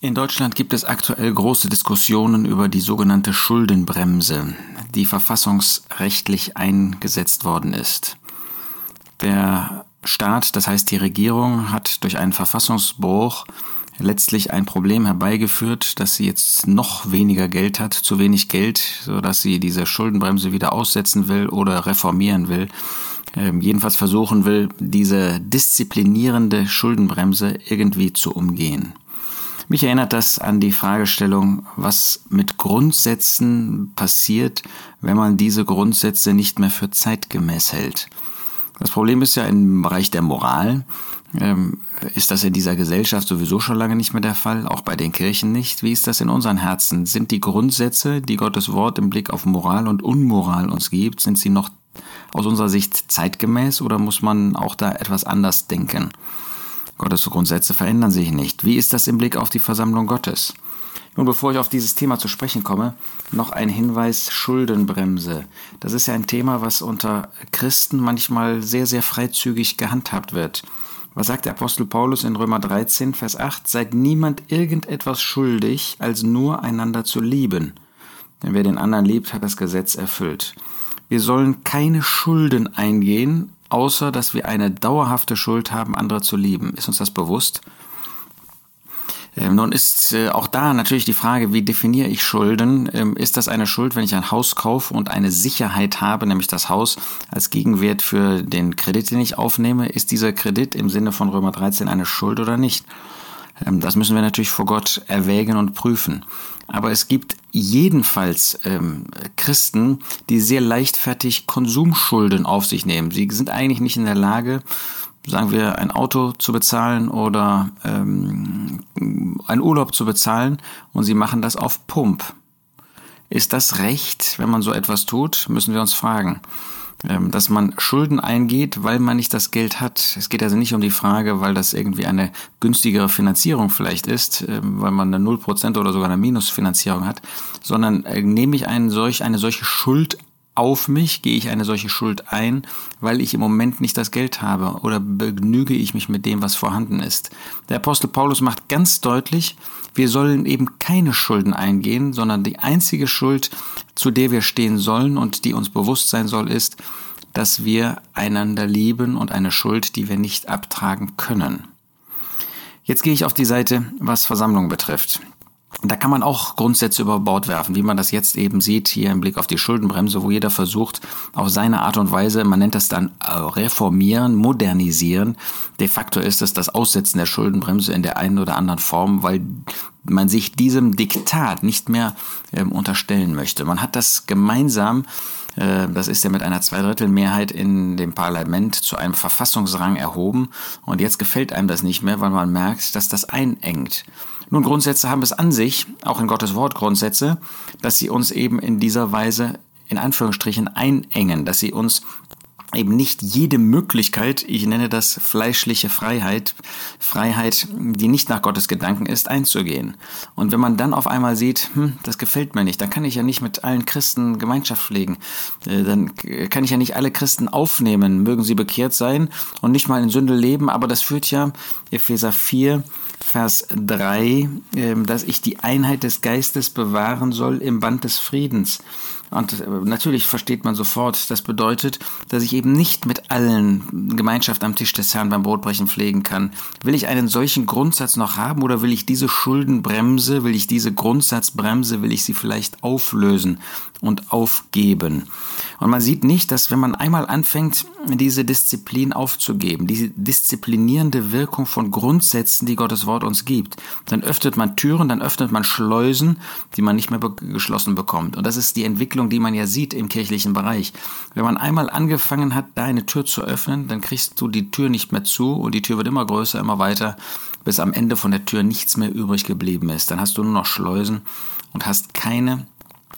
In Deutschland gibt es aktuell große Diskussionen über die sogenannte Schuldenbremse, die verfassungsrechtlich eingesetzt worden ist. Der Staat, das heißt die Regierung, hat durch einen Verfassungsbruch letztlich ein Problem herbeigeführt, dass sie jetzt noch weniger Geld hat, zu wenig Geld, so dass sie diese Schuldenbremse wieder aussetzen will oder reformieren will. Ähm, jedenfalls versuchen will, diese disziplinierende Schuldenbremse irgendwie zu umgehen. Mich erinnert das an die Fragestellung, was mit Grundsätzen passiert, wenn man diese Grundsätze nicht mehr für zeitgemäß hält. Das Problem ist ja im Bereich der Moral, ähm, ist das in dieser Gesellschaft sowieso schon lange nicht mehr der Fall, auch bei den Kirchen nicht. Wie ist das in unseren Herzen? Sind die Grundsätze, die Gottes Wort im Blick auf Moral und Unmoral uns gibt, sind sie noch aus unserer Sicht zeitgemäß oder muss man auch da etwas anders denken? Gottes Grundsätze verändern sich nicht. Wie ist das im Blick auf die Versammlung Gottes? Nun, bevor ich auf dieses Thema zu sprechen komme, noch ein Hinweis Schuldenbremse. Das ist ja ein Thema, was unter Christen manchmal sehr, sehr freizügig gehandhabt wird. Was sagt der Apostel Paulus in Römer 13, Vers 8? Seid niemand irgendetwas schuldig, als nur einander zu lieben. Denn wer den anderen liebt, hat das Gesetz erfüllt. Wir sollen keine Schulden eingehen, außer dass wir eine dauerhafte Schuld haben, andere zu lieben. Ist uns das bewusst? Ähm, nun ist äh, auch da natürlich die Frage, wie definiere ich Schulden? Ähm, ist das eine Schuld, wenn ich ein Haus kaufe und eine Sicherheit habe, nämlich das Haus als Gegenwert für den Kredit, den ich aufnehme? Ist dieser Kredit im Sinne von Römer 13 eine Schuld oder nicht? Ähm, das müssen wir natürlich vor Gott erwägen und prüfen. Aber es gibt jedenfalls ähm, Christen, die sehr leichtfertig Konsumschulden auf sich nehmen. Sie sind eigentlich nicht in der Lage, sagen wir, ein Auto zu bezahlen oder ähm, einen Urlaub zu bezahlen und sie machen das auf Pump. Ist das recht, wenn man so etwas tut? Müssen wir uns fragen. Ähm, dass man Schulden eingeht, weil man nicht das Geld hat. Es geht also nicht um die Frage, weil das irgendwie eine günstigere Finanzierung vielleicht ist, ähm, weil man eine 0% oder sogar eine Minusfinanzierung hat, sondern äh, nehme ich einen solch, eine solche Schuld auf mich, gehe ich eine solche Schuld ein, weil ich im Moment nicht das Geld habe oder begnüge ich mich mit dem, was vorhanden ist. Der Apostel Paulus macht ganz deutlich, wir sollen eben keine Schulden eingehen, sondern die einzige Schuld, zu der wir stehen sollen und die uns bewusst sein soll, ist, dass wir einander lieben und eine Schuld, die wir nicht abtragen können. Jetzt gehe ich auf die Seite, was Versammlung betrifft. Da kann man auch Grundsätze über Bord werfen, wie man das jetzt eben sieht, hier im Blick auf die Schuldenbremse, wo jeder versucht, auf seine Art und Weise, man nennt das dann äh, reformieren, modernisieren. De facto ist es das Aussetzen der Schuldenbremse in der einen oder anderen Form, weil man sich diesem Diktat nicht mehr ähm, unterstellen möchte. Man hat das gemeinsam äh, das ist ja mit einer Zweidrittelmehrheit in dem Parlament zu einem Verfassungsrang erhoben. Und jetzt gefällt einem das nicht mehr, weil man merkt, dass das einengt. Nun, Grundsätze haben es an sich, auch in Gottes Wort Grundsätze, dass sie uns eben in dieser Weise in Anführungsstrichen einengen, dass sie uns eben nicht jede Möglichkeit, ich nenne das fleischliche Freiheit, Freiheit, die nicht nach Gottes Gedanken ist, einzugehen. Und wenn man dann auf einmal sieht, hm, das gefällt mir nicht, dann kann ich ja nicht mit allen Christen Gemeinschaft pflegen, äh, dann kann ich ja nicht alle Christen aufnehmen, mögen sie bekehrt sein und nicht mal in Sünde leben, aber das führt ja, Epheser 4, Vers 3, ähm, dass ich die Einheit des Geistes bewahren soll im Band des Friedens. Und äh, natürlich versteht man sofort, das bedeutet, dass ich eben nicht mit allen Gemeinschaft am Tisch des Herrn beim Brotbrechen pflegen kann. Will ich einen solchen Grundsatz noch haben oder will ich diese Schuldenbremse, will ich diese Grundsatzbremse, will ich sie vielleicht auflösen und aufgeben? Und man sieht nicht, dass wenn man einmal anfängt, diese Disziplin aufzugeben, diese disziplinierende Wirkung von Grundsätzen, die Gottes Wort uns gibt, dann öffnet man Türen, dann öffnet man Schleusen, die man nicht mehr geschlossen bekommt. Und das ist die Entwicklung, die man ja sieht im kirchlichen Bereich. Wenn man einmal angefangen hat, da eine Tür zu öffnen, dann kriegst du die Tür nicht mehr zu und die Tür wird immer größer, immer weiter, bis am Ende von der Tür nichts mehr übrig geblieben ist. Dann hast du nur noch Schleusen und hast keine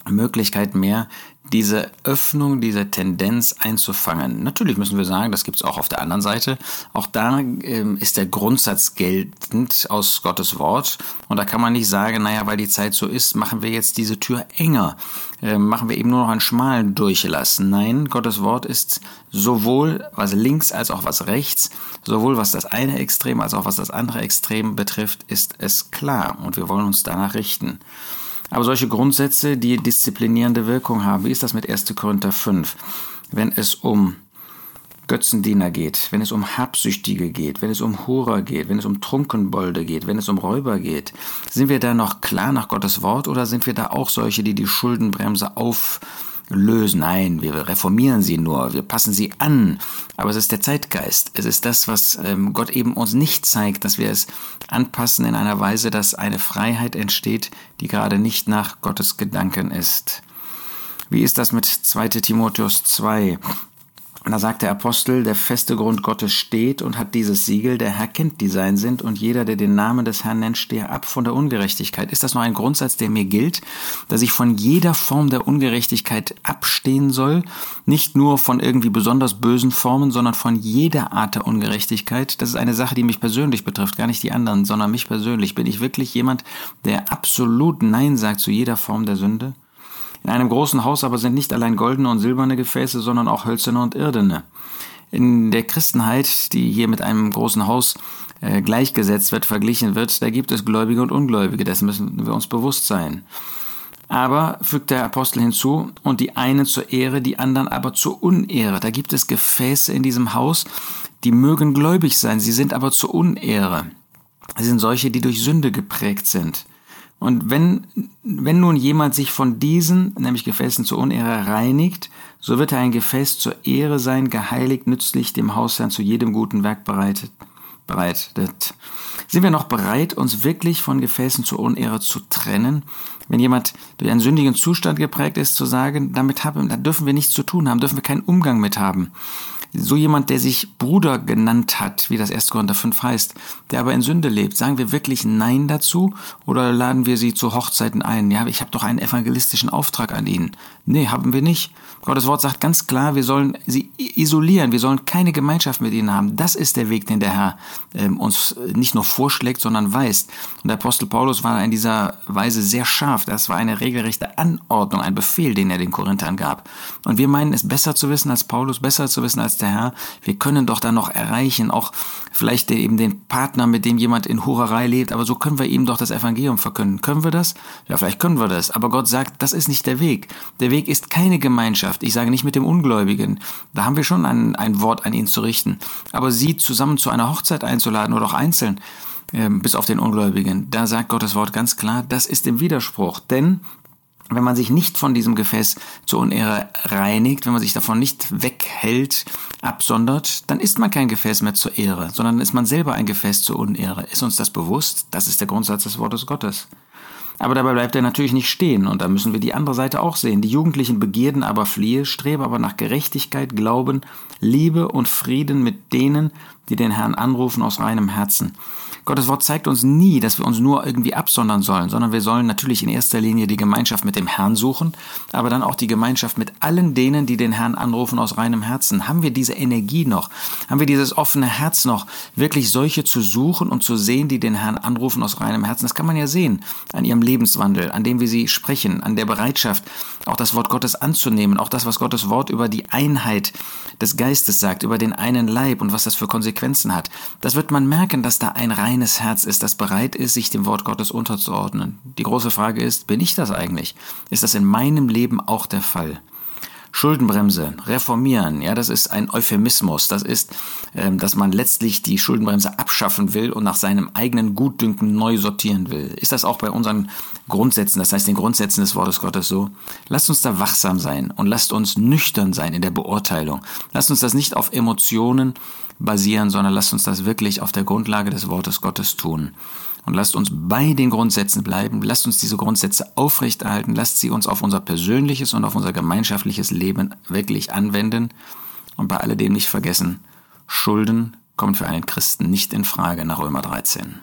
Möglichkeit mehr, diese Öffnung, diese Tendenz einzufangen. Natürlich müssen wir sagen, das gibt es auch auf der anderen Seite. Auch da ähm, ist der Grundsatz geltend aus Gottes Wort. Und da kann man nicht sagen, naja, weil die Zeit so ist, machen wir jetzt diese Tür enger. Äh, machen wir eben nur noch einen schmalen Durchlass. Nein, Gottes Wort ist sowohl was links als auch was rechts, sowohl was das eine Extrem als auch was das andere Extrem betrifft, ist es klar. Und wir wollen uns danach richten. Aber solche Grundsätze, die disziplinierende Wirkung haben, wie ist das mit 1. Korinther 5? Wenn es um Götzendiener geht, wenn es um Habsüchtige geht, wenn es um Hurer geht, wenn es um Trunkenbolde geht, wenn es um Räuber geht, sind wir da noch klar nach Gottes Wort oder sind wir da auch solche, die die Schuldenbremse auf lösen. Nein, wir reformieren sie nur, wir passen sie an. Aber es ist der Zeitgeist. Es ist das, was ähm, Gott eben uns nicht zeigt, dass wir es anpassen in einer Weise, dass eine Freiheit entsteht, die gerade nicht nach Gottes Gedanken ist. Wie ist das mit 2 Timotheus 2? Und da sagt der Apostel, der feste Grund Gottes steht und hat dieses Siegel, der Herr kennt, die sein sind, und jeder, der den Namen des Herrn nennt, stehe ab von der Ungerechtigkeit. Ist das noch ein Grundsatz, der mir gilt, dass ich von jeder Form der Ungerechtigkeit abstehen soll? Nicht nur von irgendwie besonders bösen Formen, sondern von jeder Art der Ungerechtigkeit. Das ist eine Sache, die mich persönlich betrifft, gar nicht die anderen, sondern mich persönlich. Bin ich wirklich jemand, der absolut Nein sagt zu jeder Form der Sünde? In einem großen Haus aber sind nicht allein goldene und silberne Gefäße, sondern auch hölzerne und irdene. In der Christenheit, die hier mit einem großen Haus äh, gleichgesetzt wird, verglichen wird, da gibt es Gläubige und Ungläubige, dessen müssen wir uns bewusst sein. Aber, fügt der Apostel hinzu, und die einen zur Ehre, die anderen aber zur Unehre. Da gibt es Gefäße in diesem Haus, die mögen gläubig sein, sie sind aber zur Unehre. Sie sind solche, die durch Sünde geprägt sind. Und wenn, wenn nun jemand sich von diesen, nämlich Gefäßen zur Unehre, reinigt, so wird er ein Gefäß zur Ehre sein, geheiligt, nützlich, dem Hausherrn zu jedem guten Werk bereitet. bereitet. Sind wir noch bereit, uns wirklich von Gefäßen zur Unehre zu trennen? Wenn jemand durch einen sündigen Zustand geprägt ist, zu sagen, damit haben, da dürfen wir nichts zu tun haben, dürfen wir keinen Umgang mit haben so jemand, der sich Bruder genannt hat, wie das 1. Korinther 5 heißt, der aber in Sünde lebt, sagen wir wirklich Nein dazu oder laden wir sie zu Hochzeiten ein? Ja, ich habe doch einen evangelistischen Auftrag an ihnen. Nee, haben wir nicht. Gottes Wort sagt ganz klar, wir sollen sie isolieren, wir sollen keine Gemeinschaft mit ihnen haben. Das ist der Weg, den der Herr ähm, uns nicht nur vorschlägt, sondern weist. Und der Apostel Paulus war in dieser Weise sehr scharf. Das war eine regelrechte Anordnung, ein Befehl, den er den Korinthern gab. Und wir meinen es besser zu wissen als Paulus, besser zu wissen als der Herr. Wir können doch da noch erreichen, auch vielleicht eben den Partner, mit dem jemand in Hurerei lebt, aber so können wir ihm doch das Evangelium verkünden. Können wir das? Ja, vielleicht können wir das. Aber Gott sagt, das ist nicht der Weg. Der Weg ist keine Gemeinschaft. Ich sage nicht mit dem Ungläubigen. Da haben wir schon ein, ein Wort an ihn zu richten. Aber sie zusammen zu einer Hochzeit einzuladen oder auch einzeln, ähm, bis auf den Ungläubigen, da sagt Gottes Wort ganz klar, das ist im Widerspruch. Denn wenn man sich nicht von diesem Gefäß zur Unehre reinigt, wenn man sich davon nicht weghält, absondert, dann ist man kein Gefäß mehr zur Ehre, sondern ist man selber ein Gefäß zur Unehre. Ist uns das bewusst? Das ist der Grundsatz des Wortes Gottes. Aber dabei bleibt er natürlich nicht stehen und da müssen wir die andere Seite auch sehen. Die jugendlichen Begierden aber fliehe, strebe aber nach Gerechtigkeit, Glauben, Liebe und Frieden mit denen, die den Herrn anrufen aus reinem Herzen. Gottes Wort zeigt uns nie, dass wir uns nur irgendwie absondern sollen, sondern wir sollen natürlich in erster Linie die Gemeinschaft mit dem Herrn suchen, aber dann auch die Gemeinschaft mit allen denen, die den Herrn anrufen aus reinem Herzen. Haben wir diese Energie noch? Haben wir dieses offene Herz noch, wirklich solche zu suchen und zu sehen, die den Herrn anrufen aus reinem Herzen? Das kann man ja sehen an ihrem Lebenswandel, an dem, wie sie sprechen, an der Bereitschaft, auch das Wort Gottes anzunehmen, auch das, was Gottes Wort über die Einheit des Geistes sagt, über den einen Leib und was das für Konsequenzen hat. Das wird man merken, dass da ein rein reines Herz ist, das bereit ist, sich dem Wort Gottes unterzuordnen. Die große Frage ist, bin ich das eigentlich? Ist das in meinem Leben auch der Fall? Schuldenbremse, reformieren, ja, das ist ein Euphemismus. Das ist, ähm, dass man letztlich die Schuldenbremse abschaffen will und nach seinem eigenen Gutdünken neu sortieren will. Ist das auch bei unseren Grundsätzen, das heißt den Grundsätzen des Wortes Gottes so? Lasst uns da wachsam sein und lasst uns nüchtern sein in der Beurteilung. Lasst uns das nicht auf Emotionen basieren, sondern lasst uns das wirklich auf der Grundlage des Wortes Gottes tun. Und lasst uns bei den Grundsätzen bleiben, lasst uns diese Grundsätze aufrechterhalten, lasst sie uns auf unser persönliches und auf unser gemeinschaftliches Leben wirklich anwenden. Und bei alledem nicht vergessen, Schulden kommen für einen Christen nicht in Frage nach Römer 13.